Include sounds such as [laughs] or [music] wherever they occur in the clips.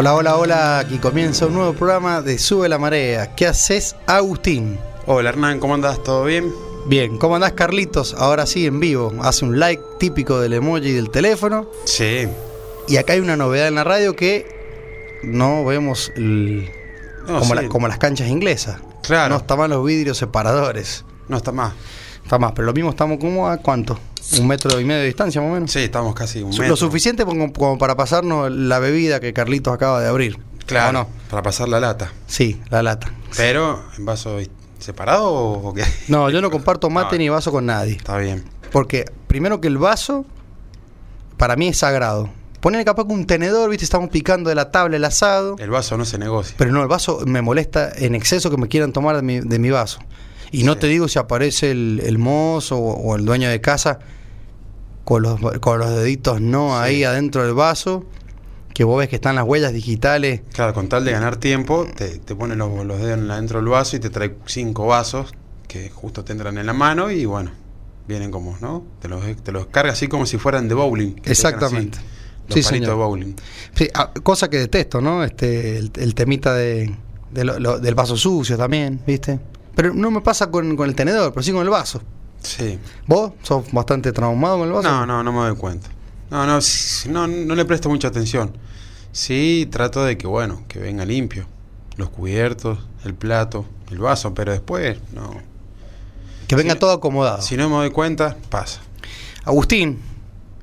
Hola, hola, hola. Aquí comienza un nuevo programa de Sube la Marea. ¿Qué haces, Agustín? Hola Hernán, ¿cómo andás? ¿Todo bien? Bien, ¿cómo andás, Carlitos? Ahora sí, en vivo. Hace un like típico del emoji del teléfono. Sí. Y acá hay una novedad en la radio que no vemos el- No, como, sí. la- como las canchas inglesas. Claro. No está mal los vidrios separadores. No está más. Está más, pero lo mismo estamos como a cuánto? Un metro y medio de distancia más o menos. Sí, estamos casi un metro. Lo suficiente como, como para pasarnos la bebida que Carlitos acaba de abrir. Claro, para pasar la lata. Sí, la lata. Pero, ¿en vaso separado o o qué? No, yo no comparto [laughs] mate No. ni vaso con nadie. Está bien. Porque primero que el vaso, para mí es sagrado. Poner capaz que un tenedor, viste, estamos picando de la tabla el asado. El vaso no se negocia. Pero no, el vaso me molesta en exceso que me quieran tomar de mi, de mi vaso. Y no Sí. te digo si aparece el, el mozo o, o el dueño de casa con los, con los deditos no Sí. ahí adentro del vaso, que vos ves que están las huellas digitales. Claro, con tal de ganar tiempo, te, te pones los, los dedos adentro del vaso y te trae cinco vasos que justo te entran en la mano y bueno, vienen como, ¿no? Te los, te los cargas así como si fueran de bowling. Exactamente. así, Los Sí, palitos señor. de bowling. Sí, ah, cosa que detesto, ¿no? Este, el, el temita de, de lo- lo- del vaso sucio también, ¿viste? Pero no me pasa con, con el tenedor, pero sí con el vaso. Sí. ¿Vos sos bastante traumado con el vaso? No, no, no me doy cuenta. No, no, no, no le presto mucha atención. Sí, trato de que, bueno, que venga limpio. Los cubiertos, el plato, el vaso, pero después, no. Que venga todo acomodado. Si no me doy cuenta, pasa. Agustín,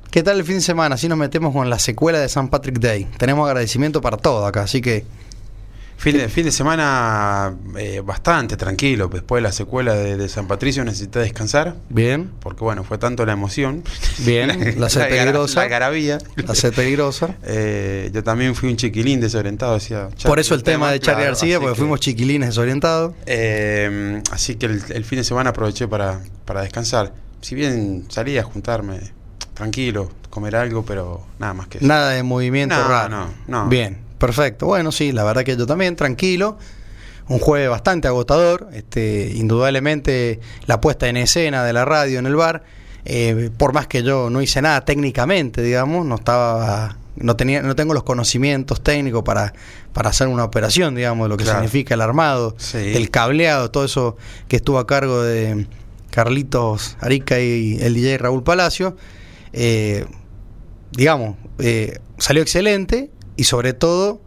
¿qué tal el fin de semana? Así nos metemos con la secuela de St. Patrick Day. Tenemos agradecimiento para todo acá, así que Fin de, fin de semana eh, bastante tranquilo. Después de la secuela de, de San Patricio necesité descansar. bien, Porque, bueno, fue tanto la emoción. bien, [laughs] la sed peligrosa, La garabía. la sed peligrosa. Eh, yo también fui un chiquilín desorientado. Decía, Por eso el tema de Charlie claro, García, porque que- fuimos chiquilines desorientados. Eh, así que el, el fin de semana aproveché para, para descansar. Si bien salí a juntarme tranquilo, comer algo, pero nada más que eso. Nada de movimiento No, raro. no, no. Bien, perfecto. Bueno, sí, la verdad que yo también, tranquilo. Un jueves bastante agotador. Este, indudablemente la puesta en escena de la radio en el bar. eh, por más que yo no hice nada técnicamente, digamos, no estaba. No, tenía, no tengo los conocimientos técnicos para, para hacer una operación, digamos, de lo que Claro. significa el armado, Sí. el cableado, todo eso que estuvo a cargo de Carlitos Arica y el DJ Raúl Palacio. Eh, digamos, eh, salió excelente y sobre todo,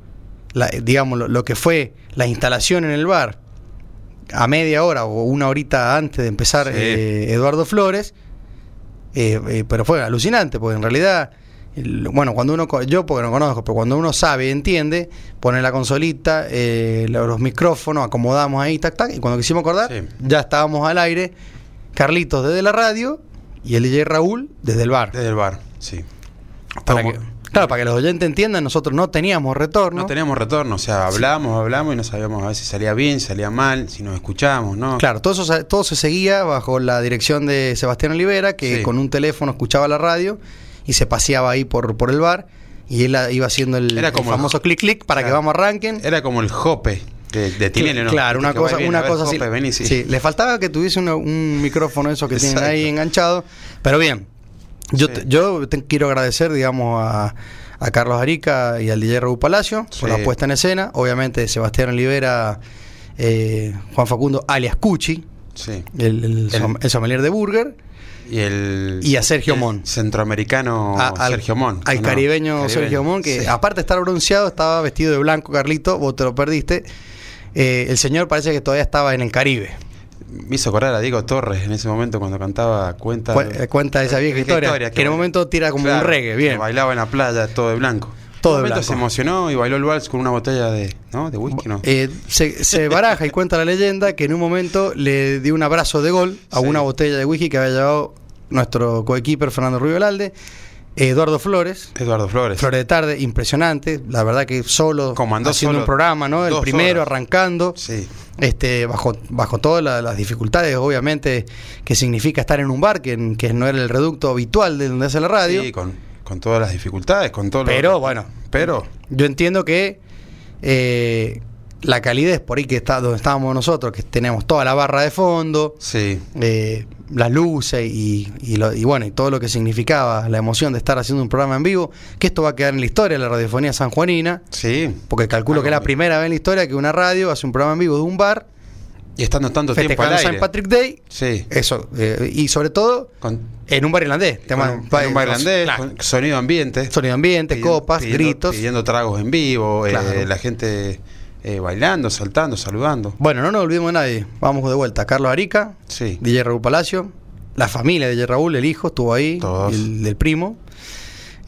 la- digamos, lo, lo que fue la instalación en el bar a media hora o una horita antes de empezar Sí. eh, Eduardo Flores, eh, eh, pero fue alucinante, porque en realidad, el- bueno, cuando uno, yo porque no conozco, pero cuando uno sabe y entiende, pone la consolita, eh, lo- los micrófonos, acomodamos ahí, tac, tac, y cuando quisimos acordar, Sí. ya estábamos al aire, Carlitos desde la radio y el DJ Raúl desde el bar. Desde el bar, sí. Para Como- que, claro, para que los oyentes entiendan, nosotros no teníamos retorno. No teníamos retorno, o sea, hablamos, hablamos y no sabíamos a ver si salía bien, si salía mal, si nos escuchábamos, ¿no? Claro, todo, eso, se- todo se seguía bajo la dirección de Sebastián Olivera, que Sí. con un teléfono escuchaba la radio y se paseaba ahí por, por el bar y él iba haciendo el, Era el como el- famoso clic clic para que vamos arranquen. Era como el jope de, de Tinelli, ¿no? Claro, una cosa, bien, una cosa así. Sí. Sí, le faltaba que tuviese una- un micrófono eso que tienen ahí enganchado. Pero bien, yo, Sí. te- yo te quiero agradecer, digamos, a, a Carlos Arica y al DJ Raúl Palacio por la puesta en escena. Obviamente, Sebastián Olivera, eh, Juan Facundo, alias Cuchi, Sí. el, el, El- som- el sommelier de Burger. Y, el, Y a Sergio Mon. Centroamericano a- al, Sergio Mon. Al caribeño, Sergio Mon, que aparte de estar bronceado, estaba vestido de blanco, Carlito, vos te lo perdiste. Eh, el señor parece que todavía estaba en el Caribe. Me hizo acordar a Diego Torres en ese momento cuando cantaba Cuenta. Cu- eh, cuenta esa vieja historia, que en un momento tira como un reggae, bien. Bailaba en la playa todo de blanco. Todo en un momento blanco. se emocionó y bailó el vals con una botella de, ¿no? de whisky, ¿no? Eh, se, se baraja y cuenta la leyenda que en un momento le dio un abrazo de gol a Sí. una botella de whisky que había llevado nuestro coequiper Fernando Rubio Velalde, Eduardo Flores. Eduardo Flores. Flores de tarde, impresionante. La verdad que solo Comandó haciendo solo un programa, ¿no? El primero horas. arrancando. Sí. este bajo bajo todas la- las dificultades obviamente que significa estar en un bar que, que no era el reducto habitual de donde hace la radio Sí, con, con todas las dificultades, con todo lo- pero bueno Pero, yo entiendo que eh, la calidez por ahí que está donde estábamos nosotros que tenemos toda la barra de fondo sí. eh, las luces y, y, lo- y bueno, y todo lo que significaba la emoción de estar haciendo un programa en vivo, que esto va a quedar en la historia de la radiofonía sanjuanina, Sí. porque calculo Algo que es la primera vez en la historia que una radio hace un programa en vivo de un bar, Y estando tanto tiempo al aire. St. Patrick Day, Sí. eso, eh, y sobre todo Con, en un bar irlandés, con tema- un, con un bailandés, claro, con sonido ambiente. sonido ambiente, pidiendo- copas, pidiendo- gritos. Pidiendo tragos en vivo, eh, Claro. la gente eh, bailando, saltando, saludando. Bueno, no nos olvidemos de nadie. Vamos de vuelta. Carlos Arica, Sí. DJ Raúl Palacio, la familia de DJ Raúl, el hijo, estuvo ahí, Todos. el del primo,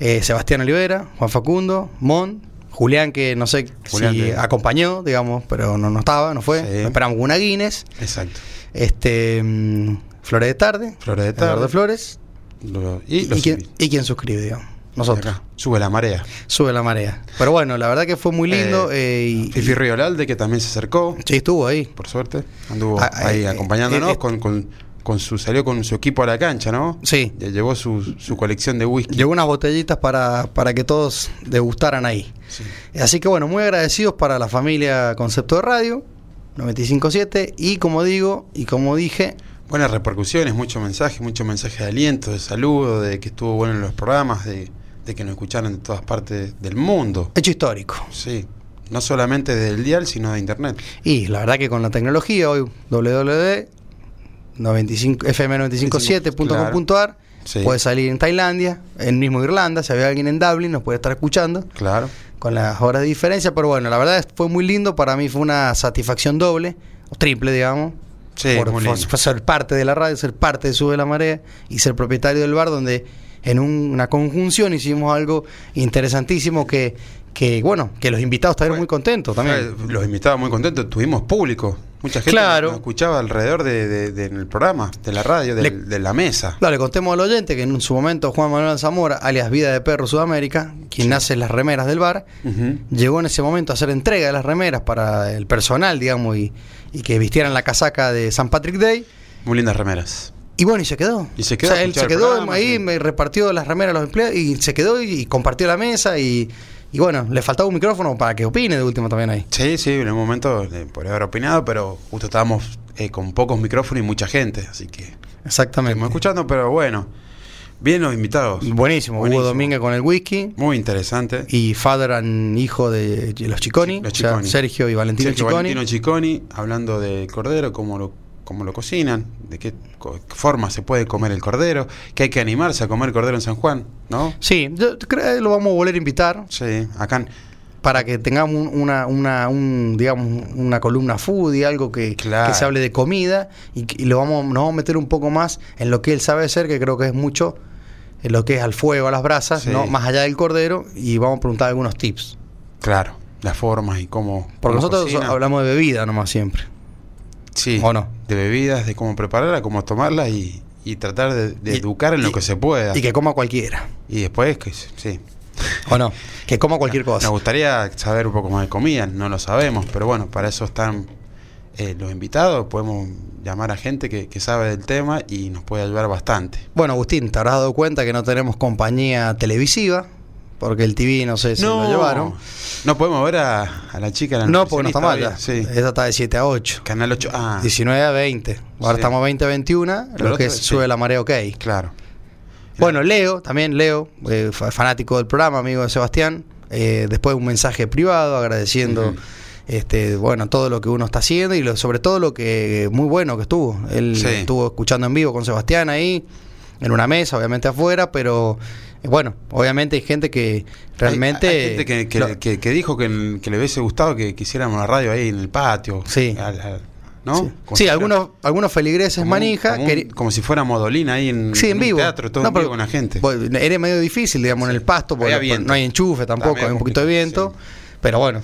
eh, Sebastián Olivera, Juan Facundo, Mon, Julián, que no sé Julián si acompañó, digamos, pero no, no estaba, no fue. Sí. Esperamos una Guinness, Exacto. este mm, Flores de Tarde, Flores de Eduardo tarde. Flores, Lo- y, y invi- y quién suscribe, digamos. Nosotros. acá. Sube la marea. Sube la marea. Pero bueno, la verdad que fue muy lindo. eh, y, Fifi Riolalde, que también se acercó, sí, estuvo ahí. por suerte. Anduvo Ah, ahí eh, acompañándonos eh, eh, con, con, con su, salió con su equipo a la cancha, ¿no? Sí. Llevó su, su colección de whisky. Llegó unas botellitas para, para que todos degustaran ahí. Sí. Así que bueno, muy agradecidos para la familia Concepto de Radio 957 y como digo y como dije, Buenas repercusiones, muchos mensajes, muchos mensajes de aliento, de saludo, de que estuvo bueno en los programas, de, de que nos escucharan de todas partes del mundo. hecho histórico. Sí, no solamente del dial, sino de internet. Y la verdad que con la tecnología hoy www.fm957.com.ar Sí. puede salir en Tailandia, en mismo Irlanda, si había alguien en Dublin nos puede estar escuchando Claro. con las horas de diferencia, pero bueno, la verdad fue muy lindo, para mí fue una satisfacción doble, o triple digamos, Sí, por, por ser parte de la radio, ser parte de Sube la Marea y ser propietario del bar donde en un- una conjunción hicimos algo interesantísimo que, que bueno, que los invitados estuvieron Fue- muy contentos también. Fue- Los invitados muy contentos, tuvimos público. Mucha gente Claro. nos escuchaba alrededor de, de- de- del programa, de la radio, del- Le- de la mesa. Claro, le contemos al oyente que en su momento Juan Manuel Zamora, alias Vida de Perro Sudamérica, quien hace las remeras del bar, llegó en ese momento a hacer entrega de las remeras para el personal, digamos, y, y que vistieran la casaca de San Patrick Day. Muy lindas remeras. Y bueno, y se quedó. Y se quedó O sea, él se quedó programa, ahí, sí. me repartió las remeras a los empleados y se quedó y, y compartió la mesa y, y bueno, le faltaba un micrófono para que opine de último también ahí. Sí, sí, en un momento podría haber opinado, pero justo estábamos eh, con pocos micrófonos y mucha gente, así que Exactamente. estamos escuchando, pero bueno, bien los invitados. Buenísimo. Buenísimo. Hugo Domínguez con el whisky Muy interesante. y father and hijo de los Chiconi, Los o sea, Cicconi. Sergio y Valentino Sergio Chiconi. Valentino Cicconi, hablando de cordero, cómo lo, cómo lo cocinan, de qué forma se puede comer el cordero, que hay que animarse a comer cordero en San Juan, ¿no? Sí, yo creo que lo vamos a volver a invitar Sí, acá para que tengamos un- una, una, un, digamos, una columna foodie, algo que, Claro. que se hable de comida y, y lo vamos, nos vamos a meter un poco más en lo que él sabe hacer, que creo que es mucho en lo que es al fuego, a las brasas, Sí. no más allá del cordero, y vamos a preguntar algunos tips. claro, las formas y cómo. Porque cómo nosotros cocina. hablamos de bebida nomás siempre. Sí, ¿O no? De bebidas, de cómo prepararla, cómo tomarla y, y tratar de, de Y- educar en y- lo que se pueda. Y que coma cualquiera. Y después, que sí. ¿O no? Que coma cualquier cosa. Nos gustaría saber un poco más de comida, no lo sabemos, pero bueno, para eso están eh, los invitados. Podemos llamar a gente que, que sabe del tema y nos puede ayudar bastante. Bueno, Agustín, te habrás dado cuenta que no tenemos compañía televisiva, porque el TV no sé si lo llevaron. no podemos ver a, a la chica. La No, porque no está mal ya. nutricionista, Sí. Esa está de 7 a 8. Canal 8. Ah, 19 a 20. Ahora Sí. estamos 20 a 21, Pero lo que sí. sube la marea ok. claro. Bueno, Leo, también Leo, eh, fa- fanático del programa, amigo de Sebastián. eh, después un mensaje privado agradeciendo este, bueno, todo lo que uno está haciendo y lo- sobre todo lo que muy bueno que estuvo. Él estuvo escuchando en vivo con Sebastián ahí, en una mesa, obviamente afuera, pero eh, bueno, obviamente hay gente que realmente... Hay, hay gente que, que- lo- que- que dijo que, le hubiese gustado que quisiéramos la radio ahí en el patio. Sí. Al- al- ¿No? Sí, si algunos, algunos feligreses como manija. Como, un- queri- como si fuera Modolina ahí en, Sí, en un vivo. teatro, todo No, en vivo con la gente. era medio difícil, digamos, en el pasto, porque por- no hay enchufe tampoco, También hay un poquito de viento. Pero bueno,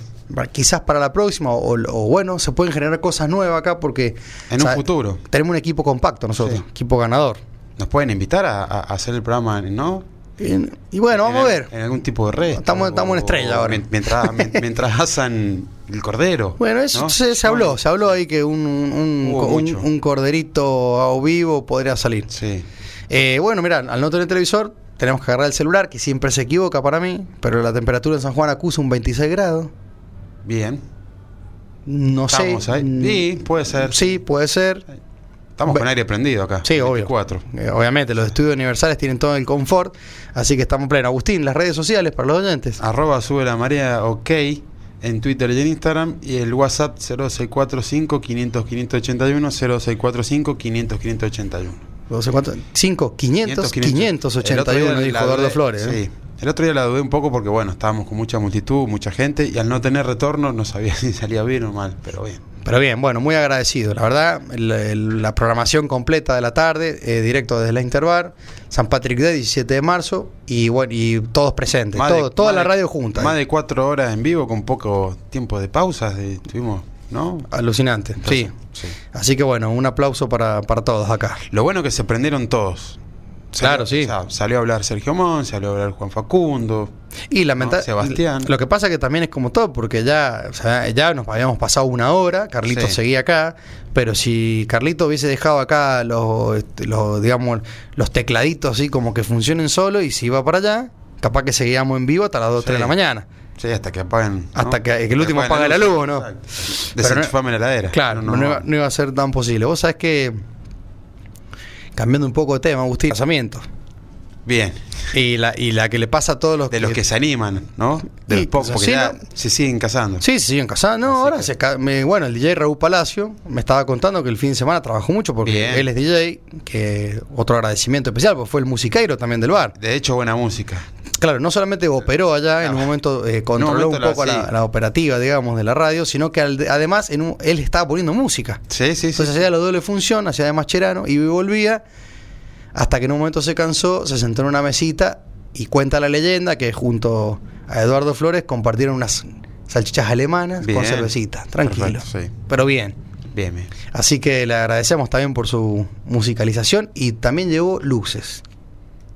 quizás para la próxima, o, o bueno, se pueden generar cosas nuevas acá porque. En un futuro. Tenemos un equipo compacto nosotros, equipo ganador. Nos pueden invitar a, a- a hacer el programa, ¿no? Y, y bueno, vamos a ver. En algún tipo de red. Estamos- estamos en estrella ahora. Mientras, mien- [laughs] mientras asan el cordero. Bueno, eso ¿no? se, se habló, se habló ahí que un, un, un- corderito a vivo podría salir. Sí. Eh, bueno, mirá, al no tener televisor, tenemos que agarrar el celular, que siempre se equivoca para mí, pero la temperatura en San Juan acusa un 26 grados. Bien. No Estamos sé. ahí. Sí, puede ser. Sí, puede ser. Estamos con aire prendido acá. Sí, obvio. 24. Eh, obviamente, los estudios universales tienen todo el confort, así que estamos en pleno. Agustín, las redes sociales para los oyentes. Arroba sube la marea ok en Twitter y en Instagram. Y el WhatsApp 0645 500 581 0645 500 581. 12, ¿cuánto? 5, 500, 581, dijo Eduardo Flores. ¿eh? Sí. El otro día la dudé un poco porque, bueno, estábamos con mucha multitud, mucha gente, y al no tener retorno no sabía [laughs] si salía bien o mal, pero bien. Pero bien, bueno, muy agradecido. La verdad, el- el- la programación completa de la tarde, eh, directo desde la Interbar, San Patrick Day, 17 de marzo, y bueno, y todos presentes, de- todo- toda la de- radio junta. Más eh. de cuatro horas en vivo con poco tiempo de pausas. de- tuvimos, ¿no? Alucinante, sí. Sí. Así que bueno, un aplauso para, para todos acá. Lo bueno que se prendieron todos. Claro, sí. o sea, salió a hablar Sergio Mon, salió a hablar Juan Facundo. Y lamenta- No, Sebastián. Lo que pasa que también es como todo, porque ya, o sea, ya nos habíamos pasado una hora, Carlito Sí. seguía acá, pero si Carlito hubiese dejado acá los, este, los, digamos, los tecladitos así como que funcionen solo y si iba para allá, capaz que seguíamos en vivo hasta las 2 o 3 de Sí. la mañana. Sí, hasta que apaguen. ¿no? Hasta que- el último apague la luz, ¿no? Pero no- Desenchufame la heladera. Claro, no, iba, no iba a ser tan posible. Vos sabés que, cambiando un poco de tema, Agustín, casamiento. Bien. Y la, y la que le pasa a todos los De los que se animan, ¿no? De Sí, los pocos, porque sí, ya no. se siguen casando. Sí, se siguen casando. No, ahora que- se me- bueno, el DJ Raúl Palacio me estaba contando que el fin de semana trabajó mucho porque Bien. él es DJ, que otro agradecimiento especial, porque fue el musiqueiro también del bar. De hecho, buena música. Claro, no solamente operó allá, en un momento eh, controló un poco la, operativa, digamos, de la radio, sino que al- además en un- él estaba poniendo música. Sí, sí, sí. Entonces hacía la doble función, hacía de Mascherano, iba y volvía, hasta que en un momento se cansó, se sentó en una mesita y cuenta la leyenda que junto a Eduardo Flores compartieron unas salchichas alemanas Bien. con cervecita, tranquilo. Perfecto, sí. Pero bien. Bien, bien. Así que le agradecemos también por su musicalización y también llevó luces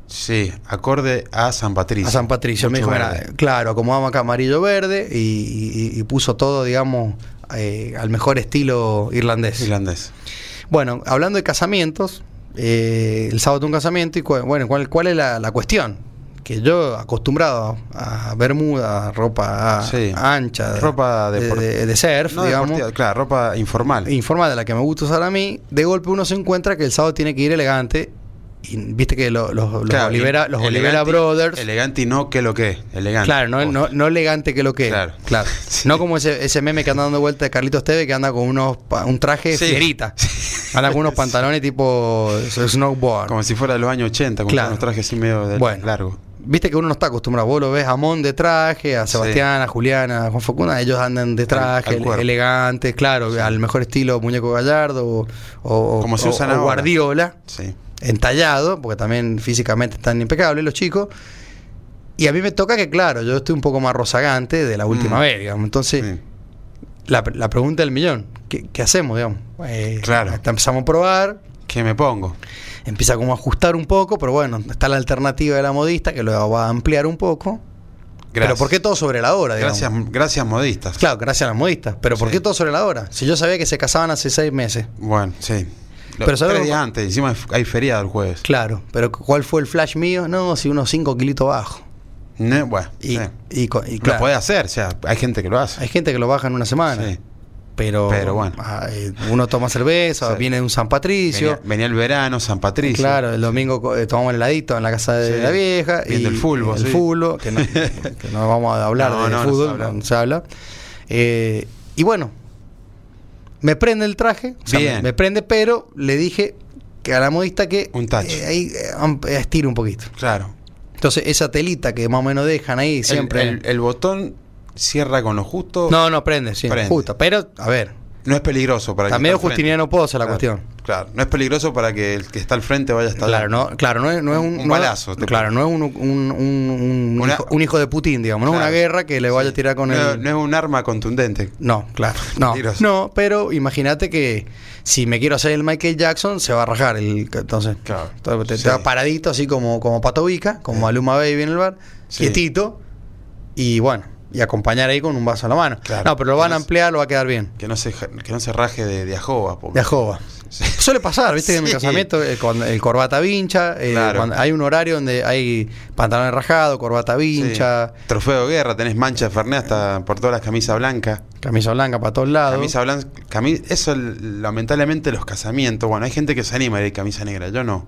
Sí, acorde a San Patricio. a San Patricio. Me dijo. "Mira, claro, acomodamos acá amarillo verde y, y- y puso todo, digamos, eh, al mejor estilo irlandés. Irlandés. Bueno, hablando de casamientos, eh, el sábado un casamiento y cu- bueno, ¿cuál, cuál es la, la cuestión? Que yo acostumbrado a bermuda, ropa Sí. ancha, de- Ropa de, de- de surf, No digamos, claro, ropa informal. informal de la que me gusta usar a mí, de golpe uno se encuentra que el sábado tiene que ir elegante. Y viste que lo- los, los Claro, Olivera, los elegante- Olivera Brothers. Elegante y no que lo que. Elegante. Claro, no, no, no elegante que lo que. Claro. Claro. [laughs] Sí. No como ese, ese meme que anda dando vuelta de Carlitos Teve que anda con unos un traje Sí. fierita. Anda con unos pantalones tipo snowboard. Como si fuera de los años 80, con Claro. unos trajes así medio de Bueno. largo. Viste que uno no está acostumbrado. Vos lo ves a Mon de traje, a Sebastián, a Julián, a Juan Facunda. Ellos andan de traje, al elegantes, claro, al mejor estilo Muñeco Gallardo o, o- Como se usan o. Guardiola, Sí. Entallado, porque también físicamente están impecables los chicos. Y a mí me toca que, claro, yo estoy un poco más rozagante de la última Mm. vez, digamos. Entonces, sí. la, la pregunta del millón, ¿qué, qué hacemos, digamos? Eh, Claro. Empezamos a probar, ¿Qué me pongo? empieza como a ajustar un poco, pero bueno, está la alternativa de la modista que lo va a ampliar un poco. Pero Gracias. ¿por qué todo sobre la hora, digamos? Gracias, gracias modistas. Claro, gracias a las modistas. Pero ¿por Sí. qué todo sobre la hora? Si yo sabía que se casaban hace seis meses. Bueno, sí. Pero ¿sabes tres días antes, encima hay feriado el jueves. Claro, pero ¿cuál fue el flash mío? No, si unos cinco kilitos bajo. Bueno, Y, sí. y, y lo claro, puede hacer, o sea, hay gente que lo hace. hay gente que lo baja en una semana. Sí. Pero, Pero bueno. ah, eh, uno toma cerveza, Sí. viene de un San Patricio. Venía, venía el verano, San Patricio. Claro, el domingo eh, tomamos el heladito en la casa de la vieja. Viendo el fútbol, El fútbol, que no, [laughs] que no vamos a hablar No, de no, no se fútbol, habla. no se habla. Eh, y bueno, me prende el traje, o sea, Bien. me, me prende, pero le dije que a la modista que Un tacho. eh, ahí eh, eh, estire un poquito. Claro. Entonces, esa telita que más o menos dejan ahí El- siempre. El, el botón cierra con lo justo. no, no prende, sí, Prende. justo. Pero, a ver, No es peligroso para está que medio justiniano pozo la Claro, cuestión. Claro, no es peligroso para que el que está al frente vaya hasta Claro, no, claro, no es, no es un, Un balazo, claro, no es un, un, un- Una- hijo, un hijo de Putin, digamos, no es una guerra que le vaya a tirar con no, el. no es un arma contundente. No, claro. No, no pero imagínate que si me quiero hacer el Michael Jackson, se va a rajar. El, entonces, Claro. te, Sí. te va paradito, así como, como Patovica, como Aluma Baby en el bar, Sí. quietito. Y bueno, y acompañar ahí con un vaso a la mano. Claro. No, pero lo van a ampliar, lo va a quedar bien. Que no se, que no se raje de, de ajoba. porque- De ajoba. Sí. [laughs] Suele pasar, viste, que en mi Sí. casamiento eh, el corbata vincha, eh, Claro. cuando hay un horario donde hay pantalones rajados, corbata vincha, Sí. Trofeo de guerra, tenés mancha de Fernet hasta por todas las camisas blancas. camisa blanca para todos lados. Camisa blanca, cami- eso lamentablemente los casamientos, bueno, hay gente que se anima a ir camisa negra, yo no.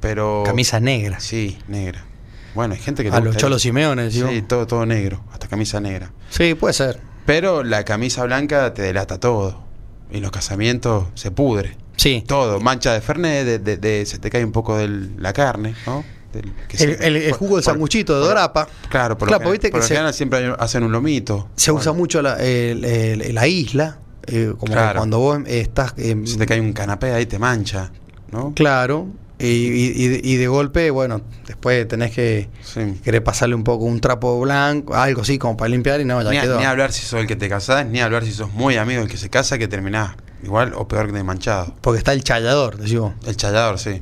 Pero Camisa negra. Sí, negra. Bueno, hay gente que A los cholos. Simeones. Sí, todo todo negro, hasta camisa negra. Sí, puede ser. Pero la camisa blanca te delata todo. Y los casamientos se pudre. Sí. Todo, mancha de Fernet, de, de- de- se te cae un poco de la carne, ¿no? Del- que El, se- el- el por- jugo del sanguchito de dorapa. Claro, por Claro, lo, general, por que lo se- general siempre hacen un lomito. Se usa mucho la, el- la isla, eh, como Claro. cuando vos estás... eh, Si te cae un canapé ahí te mancha, ¿no? Claro. Y, y- y de- golpe, bueno, después tenés que Sí. querer pasarle un poco un trapo blanco, algo así como para limpiar y no, ya Ni, quedó. ni hablar si sos el que te casás, ni hablar si sos muy amigo del que se casa, que terminás igual o peor que de manchado. Porque está el chayador, decimos. El chayador, sí.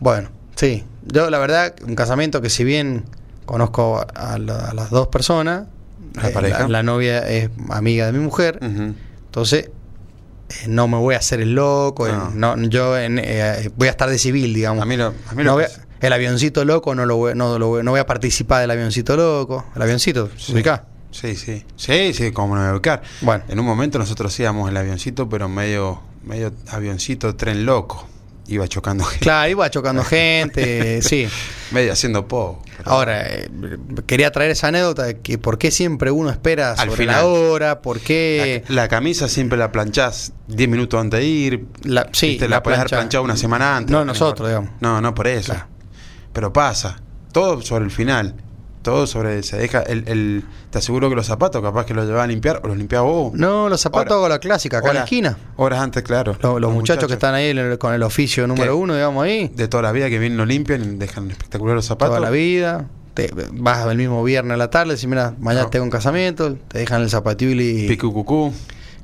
Bueno, sí. Yo la verdad, un casamiento que si bien conozco a, la- a las dos personas, ¿La eh, pareja? la novia es amiga de mi mujer, entonces no me voy a hacer el loco, eh, No. no, yo en- eh, voy a estar de civil, digamos. A mí lo, a mí No lo voy que- a- el avioncito loco no lo voy, no lo voy, no voy a participar del avioncito loco. El avioncito, Sí. ubicá. Sí, sí. Sí, sí, como no me voy a ubicar. Bueno. En un momento nosotros íbamos el avioncito, pero medio, medio avioncito, tren loco. Iba chocando gente. Claro, iba chocando gente, [laughs] sí. Medio haciendo pero- Ahora, eh, quería traer esa anécdota de que por qué siempre uno espera Al sobre final. la hora, por qué... la, la camisa siempre la planchás 10 minutos antes de ir. La- sí, Te la, la puedes dejar plancha- planchada una semana antes. No nosotros, digamos. No, no por eso. Claro. Pero pasa. Todo sobre el final. Todo sobre. Se deja. El, el- te aseguro que los zapatos, capaz que los llevas a limpiar o los limpiabas vos. No, los zapatos hago la clásica, acá en la esquina. Horas antes, claro. Los, los muchachos, que están ahí el- con el oficio número uno, digamos ahí, De toda la vida que vienen, lo limpian y dejan espectacular los zapatos. toda la vida. Te, vas el mismo viernes a la tarde, si mira, mañana No. tengo un casamiento, te dejan el zapatillo y... Picu cucú.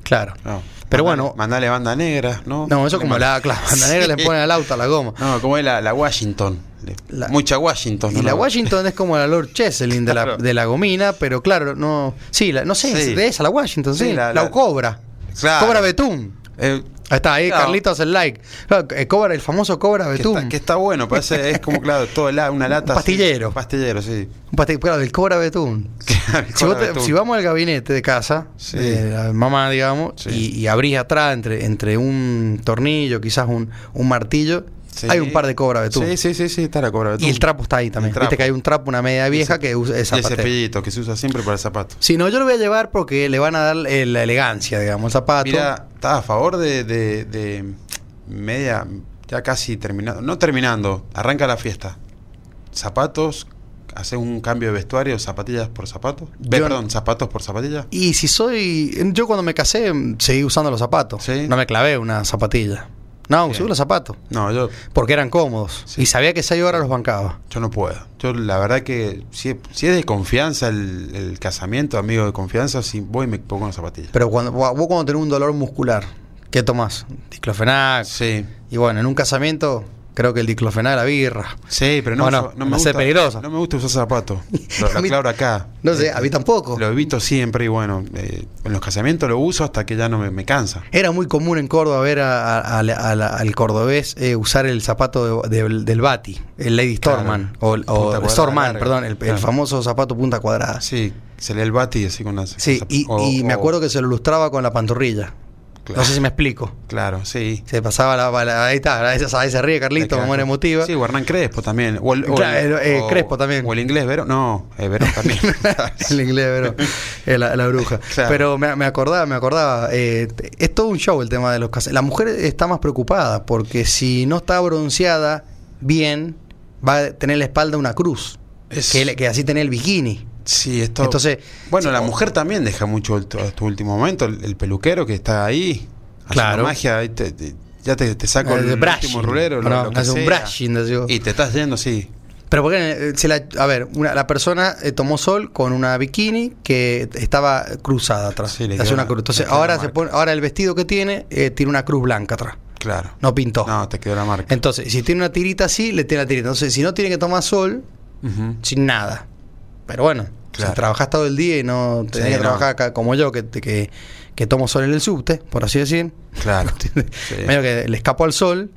Claro. No. Pero Mandale- bueno- Mandale banda negra, ¿no? No, eso como la, la banda negra le [laughs] ponen al auto a la goma. No, como es la, la Washington. La- Mucha Washington. Y la Washington es como la Lord Cheselin de, la, de la gomina, pero claro, no. Sí, la- no sé, Sí. es de esa, la Washington, sí. Sí, la, la- la- Cobra. Claro. Cobra Betún. Eh, Ahí está, ahí Claro. Carlitos el like. Claro, eh, Cobra, el famoso Cobra que, Betún. está, que está bueno, parece, es como, claro, todo la- una lata. pastillero. Pastillero, sí. Un pastel, claro, del Cobra Betún. [laughs] Claro, Si, vos te- Betún. si vamos al gabinete de casa, Sí. de la mamá, digamos, y, y abrís atrás entre, entre un tornillo, quizás un, un martillo, Sí. hay un par de Cobra Betún. Sí, sí, sí, sí, está la cobra Betún. Y el trapo está ahí también. Viste que hay un trapo, una media vieja que usa Y esa el cepillito que se usa siempre para el zapato. Si no, yo lo voy a llevar porque le van a dar eh, la elegancia, digamos, el zapato. Mira, estás a favor de, de- de media, ya casi terminando, no terminando, arranca la fiesta. Zapatos, hace un cambio de vestuario, zapatillas por zapatos. Perdón, zapatos por zapatillas. Y si soy. Yo cuando me casé seguí usando los zapatos. Sí. No me clavé una zapatilla. No, Bien. usé los zapatos. No, yo, Porque eran cómodos. Sí. Y sabía que 6 horas los bancaba. yo no puedo. Yo la verdad que si, si es de confianza el, el casamiento, amigo de confianza, si voy y me pongo una zapatilla. Pero cuando, vos cuando tenés un dolor muscular, ¿qué tomás? Diclofenac. Sí. Y bueno, en un casamiento, creo que el diclofenac la birra. Sí, pero no, No, no, uso- no me gusta, peligroso. No me gusta usar zapatos. [laughs] Lo, aclaro acá. No sé, Eh, a mí tampoco. Lo evito siempre y bueno, eh, en los casamientos lo uso hasta que ya no me, me cansa. Era muy común en Córdoba ver a- a- a la- a la- al cordobés eh, usar el zapato de- de- del Bati, el Lady Claro. Storman, o, Storman, perdón, el, famoso zapato punta cuadrada. Sí, se lee el bati así con las. Sí, y, y me acuerdo que se lo ilustraba con la pantorrilla. Claro. No sé si me explico. Claro, sí. Se pasaba la, la- ahí está, ahí se, ríe Carlito, Claro. memoria emotiva. Sí, o Hernán Crespo también. O el, o Claro, el- eh, o- Crespo también. O el inglés Verón. No, eh, Verón [laughs] también. el inglés, pero es la, la bruja. [laughs] Claro. Pero me, me acordaba, me acordaba. eh, es todo un show el tema de los casamientos. La mujer está más preocupada porque si no está bronceada bien, va a tener la espalda una cruz. Es- Que, le- que así tenía el bikini. Sí, esto. Entonces, bueno, sí, la mujer también deja mucho este último momento. El, el peluquero que está ahí. Claro. magia. te- te- ya te, te saco Eh, el, brushing. último rulero. No, lo que hace un brushing. Y te estás yendo, sí. Pero porque eh, se la, a ver, una, la persona eh, tomó sol con una bikini que estaba cruzada atrás. Sí, le Hace una cruz. Entonces ahora se pone, ahora el vestido que tiene eh, tiene una cruz blanca atrás. Claro. No pintó. No, te quedó la marca. Entonces, si tiene una tirita así, le tiene la tirita. Entonces, si no tiene que tomar sol, sin nada. Pero bueno, O sea, Claro. trabajás todo el día y no tenés Sí, que no. trabajar acá como yo, que, que, que tomo sol en el subte, por así decir. Claro. [laughs] Sí. Medio que le escapo al sol.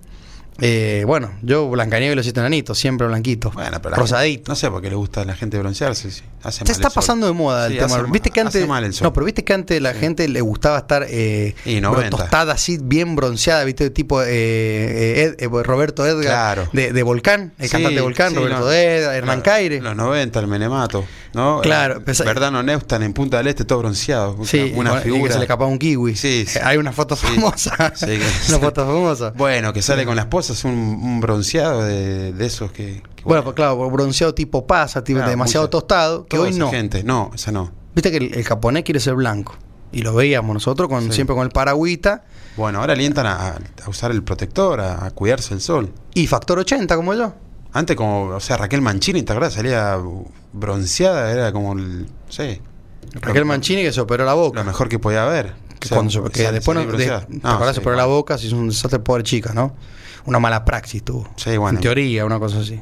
Eh, bueno, yo Blancanieves y los siete enanitos, siempre blanquito. Bueno, pero rosadito. No sé por qué le gusta a la gente broncearse. sí. Hace Se mal está sol. pasando de moda el Sí, tema. hace Viste que antes. mal el sol. No, pero viste que antes la gente le gustaba estar eh, Y bro- 90. tostada así, bien bronceada, viste, tipo eh, eh, Ed- eh, Roberto Edgar Claro. de, de Volcán, el Sí, cantante de Volcán, Roberto no. Edgar, Hernán Claro, Caire. Los 90, el Menemato. ¿no? Claro, Eh, pesa- Verdano Neustan en Punta del Este, todo bronceado. Sí, una y que figura. se le escapaba un kiwi. Sí, Hay una foto famosa. [laughs] Una foto famosa. Bueno, que sale con la esposa, es un, un bronceado de, de esos que. Bueno, pues claro, bronceado tipo pasa, tipo Claro, demasiado mucha- tostado, que hoy no. gente. No, esa no. Viste que el, el japonés quiere ser blanco. Y lo veíamos nosotros con, Sí. siempre con el paragüita. Bueno, ahora alientan a, a usar el protector, a, a cuidarse el sol. Y factor 80, como yo. Antes, como, o sea, Raquel Mancini, ¿te acuerdas? Salía bronceada, era como el. Sí. Raquel Mancini que se operó la boca. Lo mejor que podía haber. Que O sea, cuando se- que después no, se operó la boca, se hizo un desastre, pobre chica, ¿no? Una mala praxis tuvo. Sí, bueno. En teoría, una cosa así.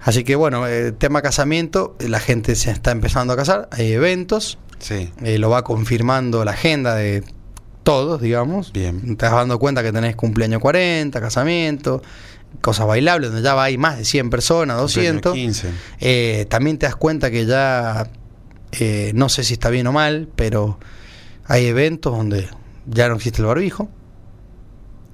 Así que bueno, eh, tema casamiento, la gente se está empezando a casar, hay eventos, Sí. eh, lo va confirmando la agenda de todos, digamos. Bien. Te vas dando cuenta que tenés cumpleaños 40, casamiento, cosas bailables, donde ya va hay más de 100 personas, 200. 15. Eh, también te das cuenta que ya, eh, no sé si está bien o mal, pero hay eventos donde ya no existe el barbijo.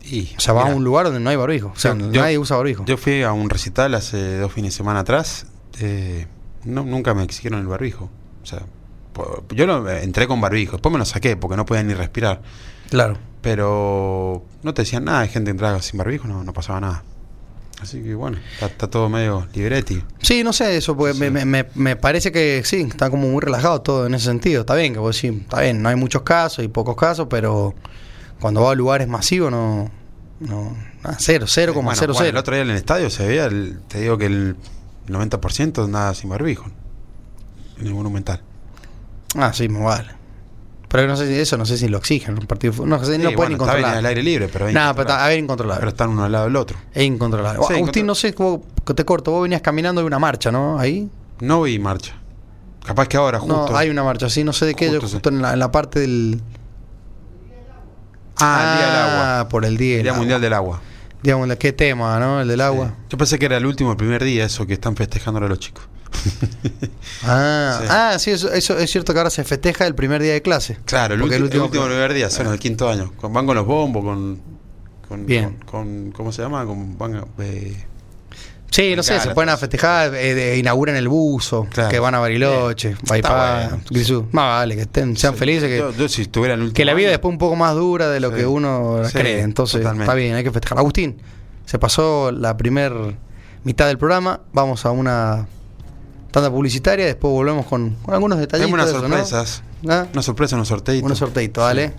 Y, O sea, vas a un lugar donde no hay barbijo. O sea, Yo- nadie usa barbijo. Yo fui a un recital hace dos fines de semana atrás. eh, no, nunca me exigieron el barbijo. O sea, yo no, eh, entré con barbijo. Después me lo saqué porque no podía ni respirar. claro. Pero no te decían nada. Hay gente que entraba sin barbijo, no, no pasaba nada. Así que bueno, está, está todo medio libretti. Sí, no sé eso, porque Sí. me- me- me parece que sí, está como muy relajado todo en ese sentido. Está bien, que vos decís, está bien, no hay muchos casos y pocos casos, pero cuando va a lugares masivos no. no nada, cero, cero Eh, coma bueno, cero bueno, cero. el otro día en el estadio se veía, el- te digo que el 90% nada sin barbijo. En el Monumental. Ah, sí, más vale. Pero no sé si eso, no sé si lo exigen. Un partido, de fútbol. no sé, Sí, no pueden bueno, está bien incontrolable. al aire libre, pero Nada, pero está, a ver, incontrolable. Pero están uno al lado del otro. Es incontrolable. Sí, Agustín, no sé, cómo- te corto, vos venías caminando de una marcha, ¿no? Ahí. No vi marcha. Capaz que ahora, justo. No, hay una marcha, sí, no sé de qué, yo Justo, sí. justo en la, en la parte del... Ah, el Día del Agua. Ah, por el Día, El Día agua. Mundial del Agua. Digamos, ¿qué tema, no? El del agua. Sí. Yo pensé que era el último, el primer día, eso que están festejando ahora los chicos. [laughs] Ah, Sí. ah, sí, eso, eso es cierto que ahora se festeja el primer día de clase. Claro, el, ulti- el último- último, primer día, son el quinto año. Con, van con los bombos, con. con Bien. Con, con- ¿Cómo se llama? Con, van, eh, Sí, no sé, se pueden a festejar, eh, de- inauguran el buzo, Claro. que van a Bariloche. Bypass, bueno. Grisú. Más vale, que estén, sean sí, felices, que, yo, yo si el que la vida año- después un poco más dura de lo Sí. que uno Sí, cree. Entonces, totalmente. está bien, hay que festejar. Agustín, se pasó la primer mitad del programa, vamos a una tanda publicitaria, después volvemos con, con algunos detallitos. Tenemos unas de eso, ¿no? sorpresas. ¿Ah? Una sorpresa, unos sorteitos. Unos sorteitos, dale.